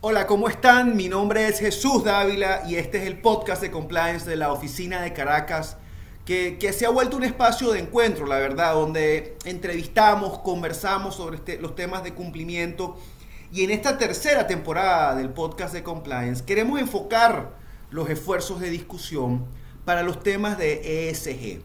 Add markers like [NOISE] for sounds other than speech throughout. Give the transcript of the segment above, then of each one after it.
Hola, ¿cómo están? Mi nombre es Jesús Dávila y este es el podcast de compliance de la oficina de Caracas, que, se ha vuelto un espacio de encuentro, la verdad, donde entrevistamos, conversamos sobre este, los temas de cumplimiento. Y en esta tercera temporada del podcast de compliance queremos enfocar los esfuerzos de discusión para los temas de ESG,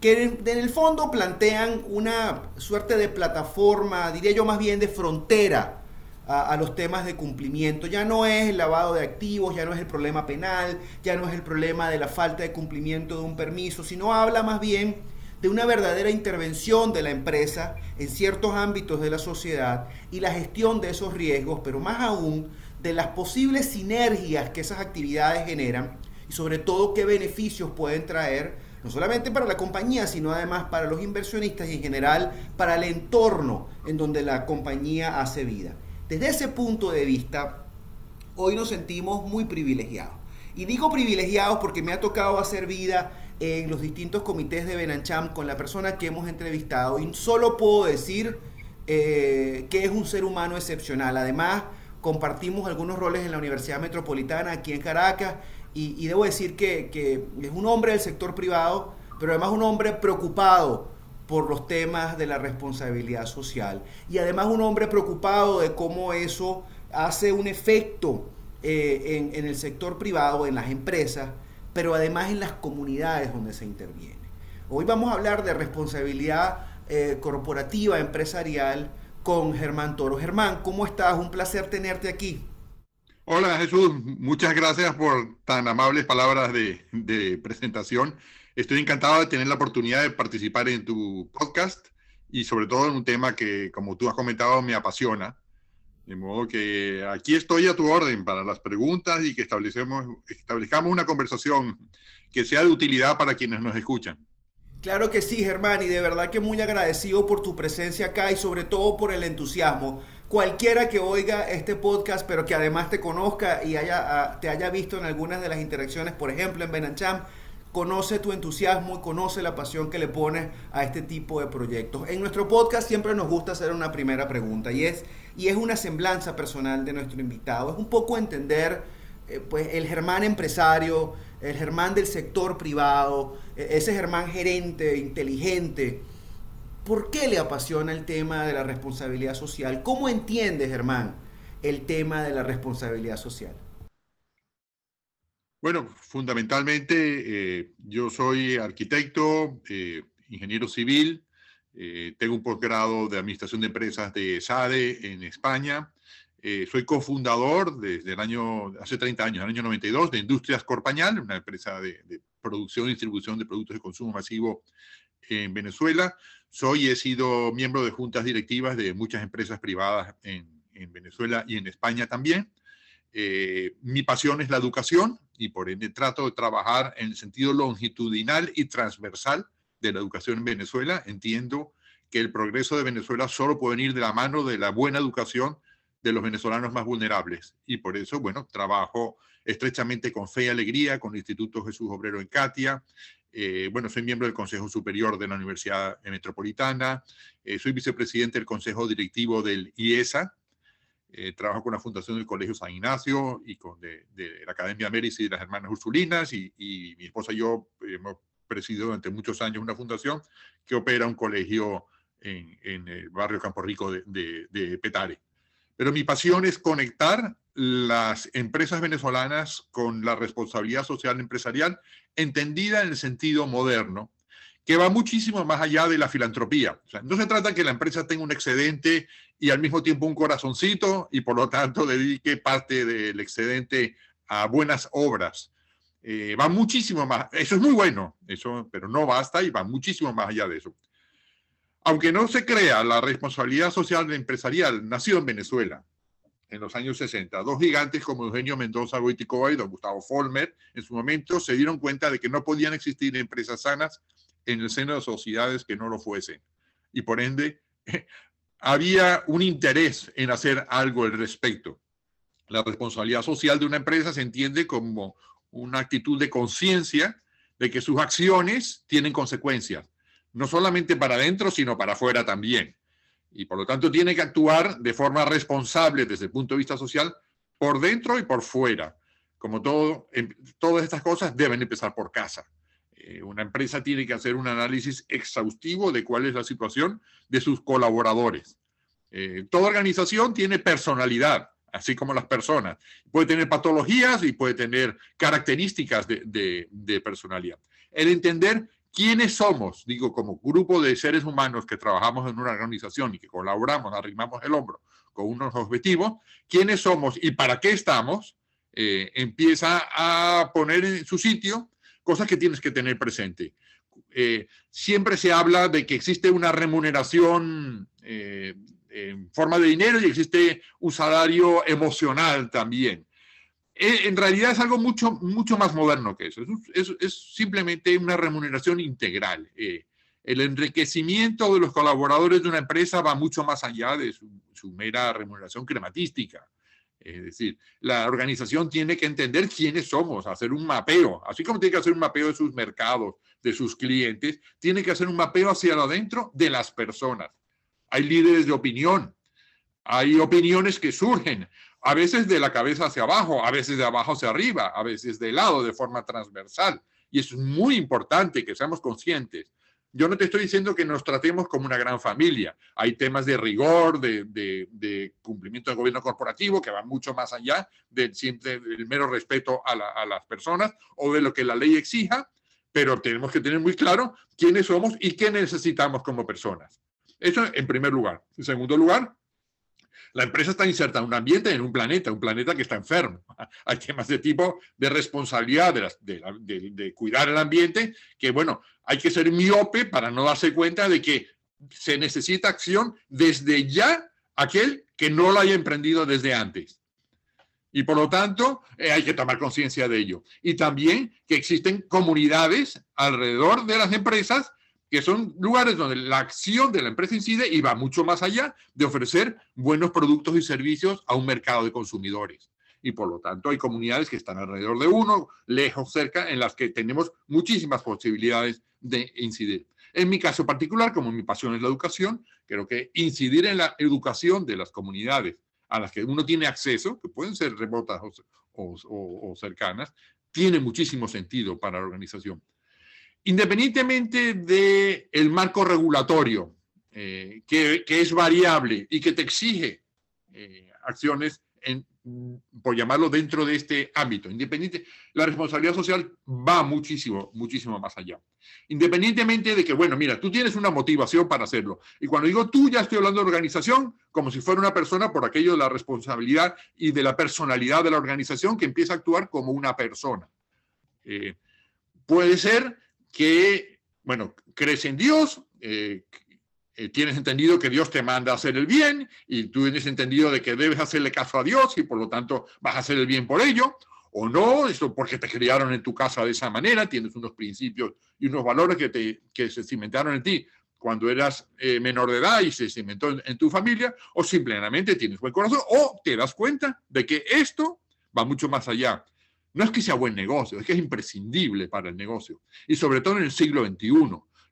que en, el fondo plantean una suerte de plataforma, diría yo más bien de frontera a, los temas de cumplimiento. Ya no es el lavado de activos, ya no es el problema penal, ya no es el problema de la falta de cumplimiento de un permiso, sino habla más bien de una verdadera intervención de la empresa en ciertos ámbitos de la sociedad y la gestión de esos riesgos, pero más aún de las posibles sinergias que esas actividades generan y sobre todo qué beneficios pueden traer, no solamente para la compañía, sino además para los inversionistas y en general para el entorno en donde la compañía hace vida. Desde ese punto de vista, hoy nos sentimos muy privilegiados. Y digo privilegiados porque me ha tocado hacer vida en los distintos comités de Benancham con la persona que hemos entrevistado y solo puedo decir eh, que es un ser humano excepcional. Además, compartimos algunos roles en la Universidad Metropolitana aquí en Caracas y, debo decir que, es un hombre del sector privado, pero además un hombre preocupado por los temas de la responsabilidad social. Y además un hombre preocupado de cómo eso hace un efecto eh, en, el sector privado, en las empresas, pero además en las comunidades donde se interviene. Hoy vamos a hablar de responsabilidad eh, corporativa, empresarial, con Germán Toro. Germán, ¿cómo estás? Un placer tenerte aquí. Hola Jesús, muchas gracias por tan amables palabras de, presentación. Estoy encantado de tener la oportunidad de participar en tu podcast y sobre todo en un tema que, como tú has comentado, me apasiona. De modo que aquí estoy a tu orden para las preguntas y que establecemos, establezcamos una conversación que sea de utilidad para quienes nos escuchan. Claro que sí, Germán, y de verdad que muy agradecido por tu presencia acá y sobre todo por el entusiasmo. Cualquiera que oiga este podcast, pero que además te conozca y haya, ah, te haya visto en algunas de las interacciones, por ejemplo en Benancham, conoce tu entusiasmo y conoce la pasión que le pones a este tipo de proyectos. En nuestro podcast siempre nos gusta hacer una primera pregunta y es, y es una semblanza personal de nuestro invitado. Es un poco entender eh, pues, el Germán empresario, el Germán del sector privado, e, ese Germán gerente, inteligente. ¿Por qué le apasiona el tema de la responsabilidad social? ¿Cómo entiende Germán el tema de la responsabilidad social? Bueno, fundamentalmente eh, yo soy arquitecto, eh, ingeniero civil, eh, tengo un posgrado de Administración de Empresas de SADE en España, soy cofundador desde el año, hace 30 años, el año 92, de Industrias Corpañal, una empresa de, producción y distribución de productos de consumo masivo en Venezuela. Soy y he sido miembro de juntas directivas de muchas empresas privadas en, en Venezuela y en España también. mi pasión es la educación, y por ende trato de trabajar en el sentido longitudinal y transversal de la educación en Venezuela. Entiendo que el progreso de Venezuela solo puede venir de la mano de la buena educación de los venezolanos más vulnerables. Y por eso, bueno, trabajo estrechamente con Fe y Alegría, con el Instituto Jesús Obrero en Catia. Eh, bueno, soy miembro del Consejo Superior de la Universidad Metropolitana. Eh, soy vicepresidente del Consejo Directivo del IESA, eh, trabajo con la Fundación del Colegio San Ignacio y con de, la Academia Médici de las Hermanas Ursulinas y, mi esposa y yo hemos presidido durante muchos años una fundación que opera un colegio en, en el barrio Campo Rico de, de, Petare. Pero mi pasión es conectar las empresas venezolanas con la responsabilidad social empresarial entendida en el sentido moderno, que va muchísimo más allá de la filantropía. No se trata que la empresa tenga un excedente y al mismo tiempo un corazoncito y por lo tanto [LAUGHS] dedique parte del excedente a buenas obras. Eh, va muchísimo más, eso es muy bueno, eso, pero no basta y va muchísimo más allá de eso. Aunque no se crea la responsabilidad social empresarial, nació en Venezuela en los años 60. Dos gigantes como Eugenio Mendoza Goiticoa y don Gustavo Folmer en su momento se dieron cuenta de que no podían existir empresas sanas en el seno de sociedades que no lo fuesen. Y por ende, [LAUGHS] había un interés en hacer algo al respecto. La responsabilidad social de una empresa se entiende como una actitud de conciencia de que sus acciones tienen consecuencias. No solamente para adentro, sino para afuera también. Y por lo tanto tiene que actuar de forma responsable desde el punto de vista social por dentro y por fuera. Como todo, em, todas estas cosas deben empezar por casa. Eh, una empresa tiene que hacer un análisis exhaustivo de cuál es la situación de sus colaboradores. Eh, toda organización tiene personalidad, así como las personas. Puede tener patologías y puede tener características de, de personalidad. El entender quiénes somos, digo, como grupo de seres humanos que trabajamos en una organización y que colaboramos, arrimamos el hombro con unos objetivos, quiénes somos y para qué estamos, eh, empieza a poner en su sitio cosas que tienes que tener presente. Eh, siempre se habla de que existe una remuneración eh, en forma de dinero y existe un salario emocional también. En realidad es algo mucho, mucho más moderno que eso. Es, simplemente una remuneración integral. el enriquecimiento de los colaboradores de una empresa va mucho más allá de su, su mera remuneración crematística. Es decir, la organización tiene que entender quiénes somos, hacer un mapeo, así como tiene que hacer un mapeo de sus mercados, de sus clientes, tiene que hacer un mapeo hacia adentro de las personas. Hay líderes de opinión, hay opiniones que surgen, a veces de la cabeza hacia abajo, a veces de abajo hacia arriba, a veces de lado, de forma transversal. Y es muy importante que seamos conscientes yo no te estoy diciendo que nos tratemos como una gran familia. Hay temas de rigor, de, cumplimiento del gobierno corporativo que van mucho más allá del, del mero respeto a, a, las personas o de lo que la ley exija, pero tenemos que tener muy claro quiénes somos y qué necesitamos como personas. Eso en primer lugar. En segundo lugar, la empresa está inserta en un ambiente, en un planeta, un planeta que está enfermo. [LAUGHS] Hay temas de tipo de responsabilidad de, cuidar el ambiente, que bueno, hay que ser miope para no darse cuenta de que se necesita acción desde ya aquel que no lo haya emprendido desde antes. Y por lo tanto, eh, hay que tomar conciencia de ello. Y también que existen comunidades alrededor de las empresas que son lugares donde la acción de la empresa incide y va mucho más allá de ofrecer buenos productos y servicios a un mercado de consumidores. Y por lo tanto hay comunidades que están alrededor de uno, lejos, cerca, en las que tenemos muchísimas posibilidades de incidir. En mi caso particular, como mi pasión es la educación, creo que incidir en la educación de las comunidades a las que uno tiene acceso, que pueden ser remotas o, cercanas, tiene muchísimo sentido para la organización independientemente del el marco regulatorio, eh, que, es variable y que te exige eh, acciones, por llamarlo dentro de este ámbito, independiente, la responsabilidad social va muchísimo, muchísimo más allá. Independientemente de que, bueno, mira, tú tienes una motivación para hacerlo. Y cuando digo tú, ya estoy hablando de organización como si fuera una persona por aquello de la responsabilidad y de la personalidad de la organización que empieza a actuar como una persona. Eh, puede ser que, bueno, crees en Dios, eh, eh, tienes entendido que Dios te manda a hacer el bien y tú tienes entendido de que debes hacerle caso a Dios y por lo tanto vas a hacer el bien por ello, o no, esto porque te criaron en tu casa de esa manera, tienes unos principios y unos valores que, te, que se cimentaron en ti cuando eras eh, menor de edad y se cimentó en, en, tu familia, o simplemente tienes buen corazón, o te das cuenta de que esto va mucho más allá no es que sea buen negocio, es que es imprescindible para el negocio. Y sobre todo en el siglo XXI.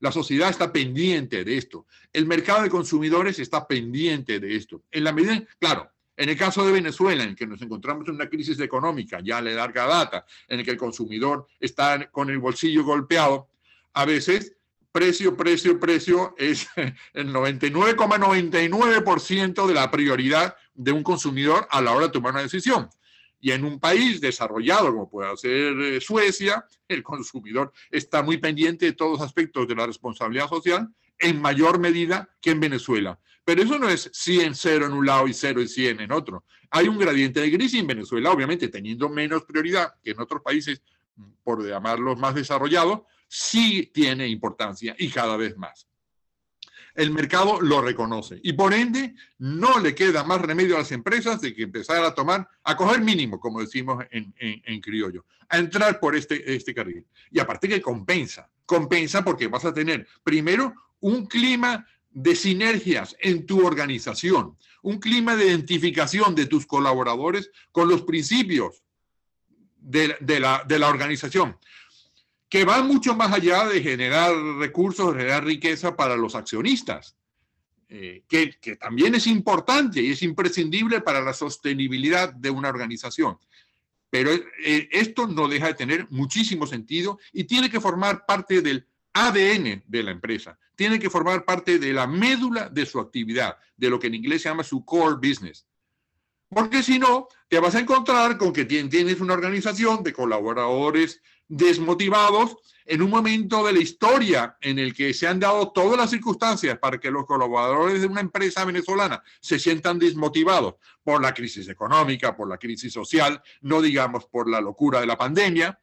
La sociedad está pendiente de esto. El mercado de consumidores está pendiente de esto. En la medida, claro, en el caso de Venezuela, en que nos encontramos en una crisis económica ya de larga data, en el que el consumidor está con el bolsillo golpeado, a veces precio, precio, precio es [LAUGHS] el 99,99% de la prioridad de un consumidor a la hora de tomar una decisión. Y en un país desarrollado como puede ser eh, Suecia, el consumidor está muy pendiente de todos los aspectos de la responsabilidad social en mayor medida que en Venezuela. Pero eso no es 100, 0 en un lado y 0 y 100 en otro. Hay un gradiente de crisis en Venezuela, obviamente teniendo menos prioridad que en otros países, por llamarlos más desarrollados, sí tiene importancia y cada vez más el mercado lo reconoce. Y por ende, no le queda más remedio a las empresas de que empezar a tomar, a coger mínimo, como decimos en, criollo, a entrar por este, este carril. Y aparte que compensa, compensa porque vas a tener primero un clima de sinergias en tu organización, un clima de identificación de tus colaboradores con los principios de, la, de la organización. Que van mucho más allá de generar recursos, generar riqueza para los accionistas, eh, que, que, también es importante y es imprescindible para la sostenibilidad de una organización. Pero eh, esto no deja de tener muchísimo sentido y tiene que formar parte del ADN de la empresa, tiene que formar parte de la médula de su actividad, de lo que en inglés se llama su core business. Porque si no, te vas a encontrar con que tienes una organización de colaboradores desmotivados en un momento de la historia en el que se han dado todas las circunstancias para que los colaboradores de una empresa venezolana se sientan desmotivados por la crisis económica, por la crisis social, no digamos por la locura de la pandemia,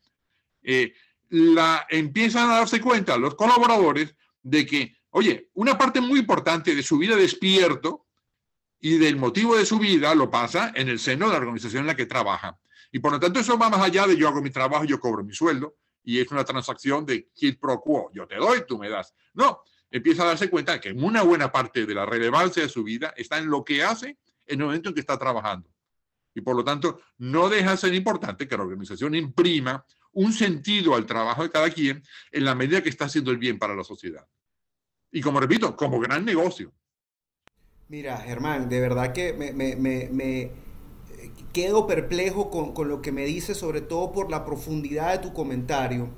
eh, la, empiezan a darse cuenta los colaboradores de que, oye, una parte muy importante de su vida despierto y del motivo de su vida lo pasa en el seno de la organización en la que trabaja. Y por lo tanto eso va más allá de yo hago mi trabajo, yo cobro mi sueldo y es una transacción de quid pro quo, yo te doy, tú me das. No, empieza a darse cuenta que una buena parte de la relevancia de su vida está en lo que hace en el momento en que está trabajando. Y por lo tanto, no deja de ser importante que la organización imprima un sentido al trabajo de cada quien en la medida que está haciendo el bien para la sociedad. Y como repito, como gran negocio. Mira, Germán, de verdad que me, me quedo perplejo con, lo que me dices, sobre todo por la profundidad de tu comentario.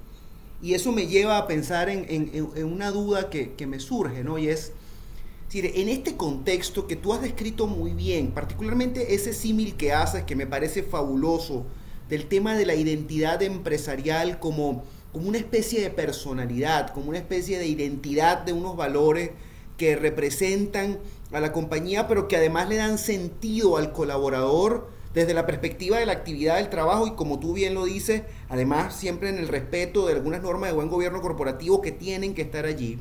Y eso me lleva a pensar en, una duda que, me surge, ¿no? Y es, en este contexto que tú has descrito muy bien, particularmente ese símil que haces, que me parece fabuloso, del tema de la identidad empresarial como, como una especie de personalidad, como una especie de identidad de unos valores que representan a la compañía, pero que además le dan sentido al colaborador desde la perspectiva de la actividad del trabajo y como tú bien lo dices, además siempre en el respeto de algunas normas de buen gobierno corporativo que tienen que estar allí.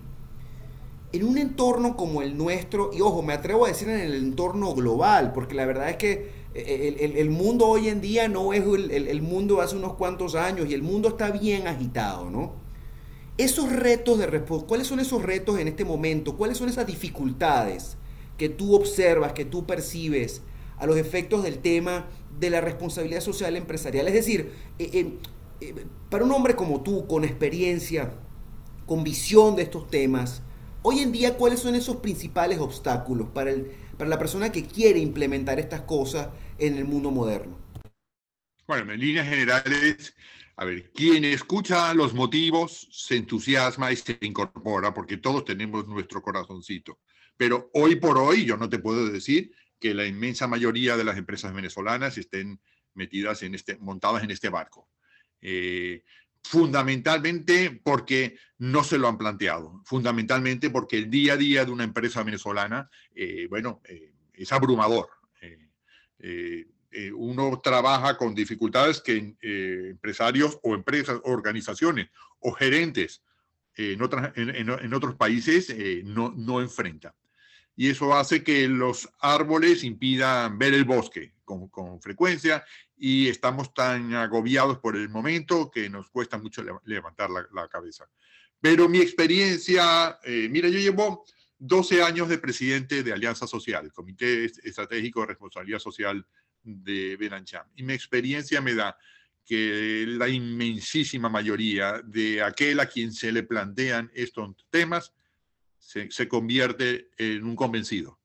En un entorno como el nuestro, y ojo, me atrevo a decir en el entorno global, porque la verdad es que eh, el, mundo hoy en día no es el, mundo hace unos cuantos años y el mundo está bien agitado, ¿no? Esos retos de ¿cuáles son esos retos en este momento? ¿Cuáles son esas dificultades que tú observas, que tú percibes a los efectos del tema de la responsabilidad social empresarial. Es decir, eh, eh, eh, para un hombre como tú, con experiencia, con visión de estos temas, hoy en día, ¿cuáles son esos principales obstáculos para, el, para la persona que quiere implementar estas cosas en el mundo moderno? Bueno, en líneas generales, a ver, quien escucha los motivos se entusiasma y se incorpora, porque todos tenemos nuestro corazoncito. Pero hoy por hoy, yo no te puedo decir que la inmensa mayoría de las empresas venezolanas estén metidas en este, montadas en este barco. Eh, fundamentalmente porque no se lo han planteado, fundamentalmente porque el día a día de una empresa venezolana, eh, bueno, eh, es abrumador. Uno trabaja con dificultades que empresarios o empresas, organizaciones o gerentes en, en, otros países no, no enfrentan y eso hace que los árboles impidan ver el bosque con, con, frecuencia y estamos tan agobiados por el momento que nos cuesta mucho levantar la, la cabeza. Pero mi experiencia, eh, mira, yo llevo 12 años de presidente de Alianza Social, Comité Estratégico de Responsabilidad Social de Benancham, y mi experiencia me da que la inmensísima mayoría de aquel a quien se le plantean estos temas se, convierte en un convencido.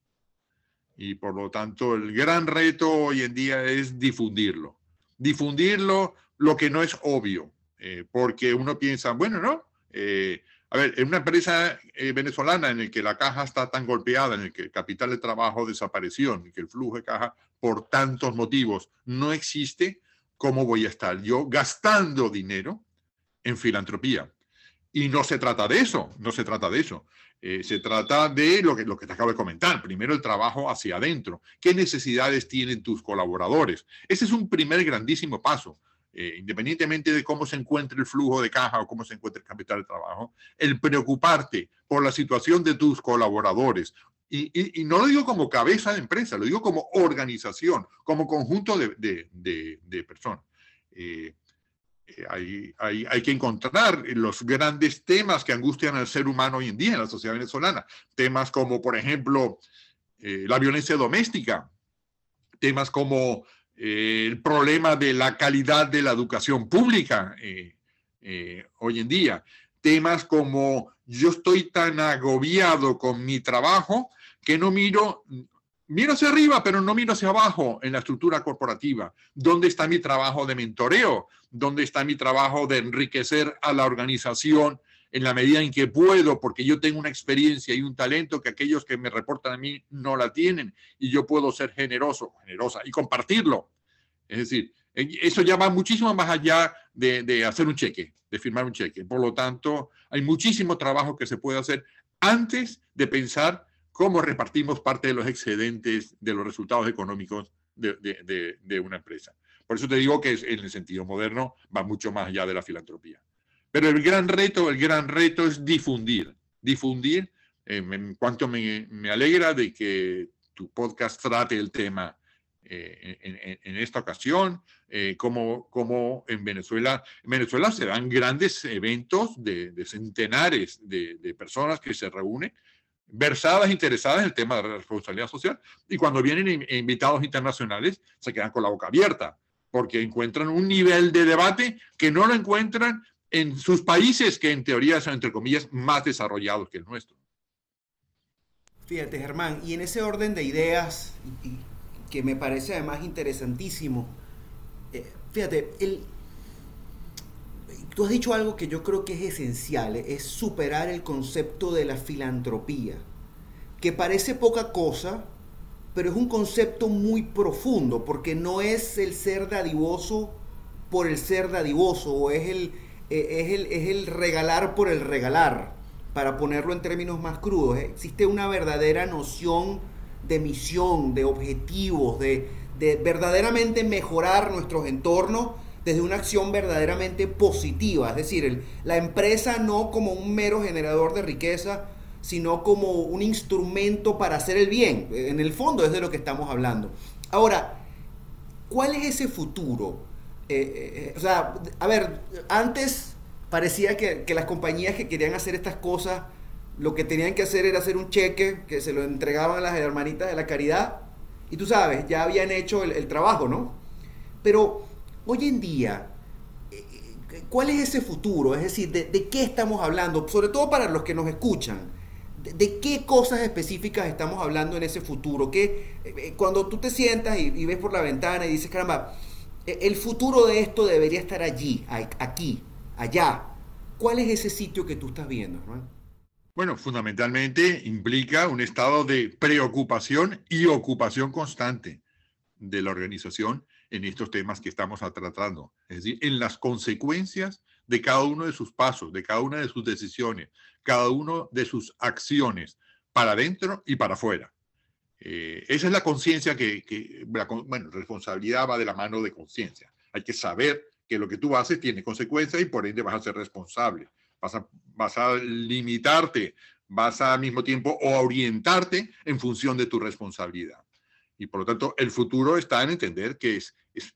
Y por lo tanto, el gran reto hoy en día es difundirlo. Difundirlo lo que no es obvio, eh, porque uno piensa, bueno, ¿no? Eh, a ver, en una empresa eh, venezolana en la que la caja está tan golpeada, en el que el capital de trabajo desapareció, en el que el flujo de caja por tantos motivos no existe, ¿cómo voy a estar yo gastando dinero en filantropía? Y no se trata de eso, no se trata de eso. Eh, se trata de lo que, lo que te acabo de comentar. Primero, el trabajo hacia adentro. ¿Qué necesidades tienen tus colaboradores? Ese es un primer grandísimo paso. Eh, independientemente de cómo se encuentre el flujo de caja o cómo se encuentre el capital de trabajo, el preocuparte por la situación de tus colaboradores. Y, no lo digo como cabeza de empresa, lo digo como organización, como conjunto de, de, personas. Eh, hay, hay, que encontrar los grandes temas que angustian al ser humano hoy en día en la sociedad venezolana. Temas como, por ejemplo, eh, la violencia doméstica, temas como eh, el problema de la calidad de la educación pública. Eh, eh, hoy en día. Temas como yo estoy tan agobiado con mi trabajo que no miro, miro hacia arriba, pero no miro hacia abajo en la estructura corporativa. ¿Dónde está mi trabajo de mentoreo? ¿Dónde está mi trabajo de enriquecer a la organización en la medida en que puedo, porque yo tengo una experiencia y un talento que aquellos que me reportan a mí no la tienen y yo puedo ser generoso, generosa y compartirlo. Es decir, eso ya va muchísimo más allá de, de hacer un cheque, de firmar un cheque. Por lo tanto, hay muchísimo trabajo que se puede hacer antes de pensar cómo repartimos parte de los excedentes de los resultados económicos de, de, de, una empresa. Por eso te digo que en el sentido moderno va mucho más allá de la filantropía. Pero el gran reto, el gran reto es difundir, difundir. Eh, en cuanto me, me, alegra de que tu podcast trate el tema eh, en, esta ocasión, eh, como, como en Venezuela, en Venezuela se dan grandes eventos de, de centenares de, de, personas que se reúnen, versadas, interesadas en el tema de la responsabilidad social, y cuando vienen invitados internacionales se quedan con la boca abierta, porque encuentran un nivel de debate que no lo encuentran en sus países que en teoría son, entre comillas, más desarrollados que el nuestro. Fíjate, Germán, y en ese orden de ideas, que me parece además interesantísimo, eh, fíjate, tú has dicho algo que yo creo que es esencial, es superar el concepto de la filantropía, que parece poca cosa, pero es un concepto muy profundo, porque no es el ser dadivoso por el ser dadivoso, o es el, eh, es, el, es el regalar por el regalar, para ponerlo en términos más crudos. Existe una verdadera noción de misión, de objetivos, de, de verdaderamente mejorar nuestros entornos desde una acción verdaderamente positiva. Es decir, la empresa no como un mero generador de riqueza, sino como un instrumento para hacer el bien. En el fondo es de lo que estamos hablando. Ahora, ¿cuál es ese futuro? Eh, eh, eh, o sea, a ver, antes parecía que, las compañías que querían hacer estas cosas, lo que tenían que hacer era hacer un cheque que se lo entregaban a las hermanitas de la caridad. Y tú sabes, ya habían hecho el, trabajo, ¿no? Pero hoy en día, ¿cuál es ese futuro? Es decir, ¿de, qué estamos hablando? Sobre todo para los que nos escuchan. ¿De, qué cosas específicas estamos hablando en ese futuro? Que cuando tú te sientas y, y ves por la ventana y dices, caramba, el futuro de esto debería estar allí, aquí, allá. ¿Cuál es ese sitio que tú estás viendo, Bueno, fundamentalmente implica un estado de preocupación y ocupación constante de la organización en estos temas que estamos tratando, es decir, en las consecuencias de cada uno de sus pasos, de cada una de sus decisiones, cada uno de sus acciones, para adentro y para afuera. Eh, esa es la conciencia que, bueno, responsabilidad va de la mano de conciencia. Hay que saber que lo que tú haces tiene consecuencias y por ende vas a ser responsable. Vas a, vas a limitarte, vas a, al mismo tiempo orientarte en función de tu responsabilidad. Y por lo tanto, el futuro está en entender que es, es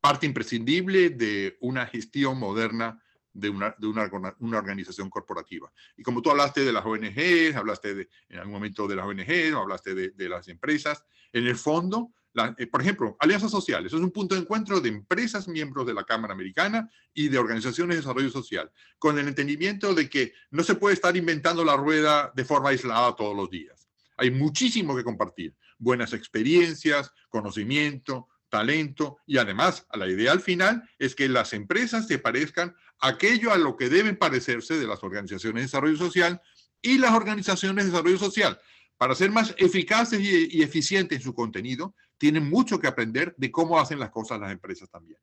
parte imprescindible de una gestión moderna de, una, de una, una, organización corporativa. Y como tú hablaste de las ONGs, hablaste de, en algún momento de las ONGs, hablaste de, de las empresas, en el fondo, la, eh, por ejemplo, alianzas sociales, es un punto de encuentro de empresas miembros de la Cámara Americana y de organizaciones de desarrollo social, con el entendimiento de que no se puede estar inventando la rueda de forma aislada todos los días. Hay muchísimo que compartir, buenas experiencias, conocimiento, talento y además la idea al final es que las empresas se parezcan a aquello a lo que deben parecerse de las organizaciones de desarrollo social y las organizaciones de desarrollo social. Para ser más eficaces y, eficientes en su contenido, tienen mucho que aprender de cómo hacen las cosas las empresas también.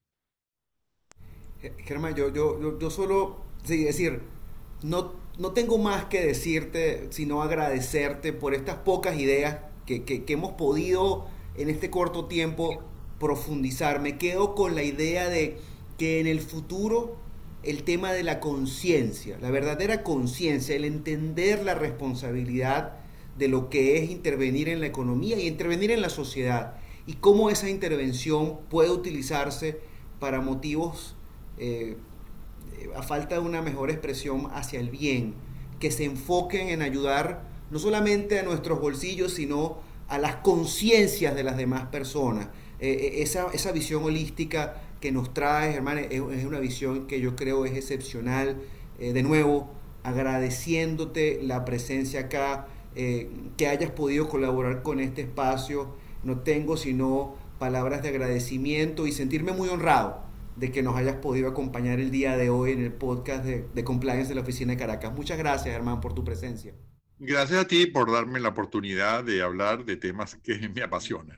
Germán, yo, yo, yo solo, sí, decir, no, no tengo más que decirte, sino agradecerte por estas pocas ideas que, que, que hemos podido en este corto tiempo profundizar. Me quedo con la idea de que en el futuro el tema de la conciencia, la verdadera conciencia, el entender la responsabilidad de lo que es intervenir en la economía y intervenir en la sociedad y cómo esa intervención puede utilizarse para motivos, eh, a falta de una mejor expresión, hacia el bien, que se enfoquen en ayudar no solamente a nuestros bolsillos, sino a las conciencias de las demás personas. Eh, eh, esa, esa, visión holística que nos traes, hermano, es, una visión que yo creo es excepcional. De nuevo, agradeciéndote la presencia acá, que hayas podido colaborar con este espacio. No tengo sino palabras de agradecimiento y sentirme muy honrado de que nos hayas podido acompañar el día de hoy en el podcast de, de Compliance de la Oficina de Caracas. Muchas gracias, hermano, por tu presencia. Gracias a ti por darme la oportunidad de hablar de temas que [LAUGHS] me apasionan.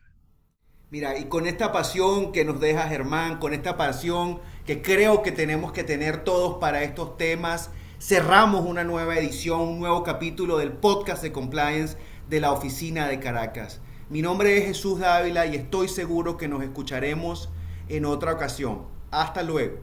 Mira, y con esta pasión que nos deja Germán, con esta pasión que creo que tenemos que tener todos para estos temas, cerramos una nueva edición, un nuevo capítulo del podcast de compliance de la oficina de Caracas. Mi nombre es Jesús Dávila y estoy seguro que nos escucharemos en otra ocasión. Hasta luego.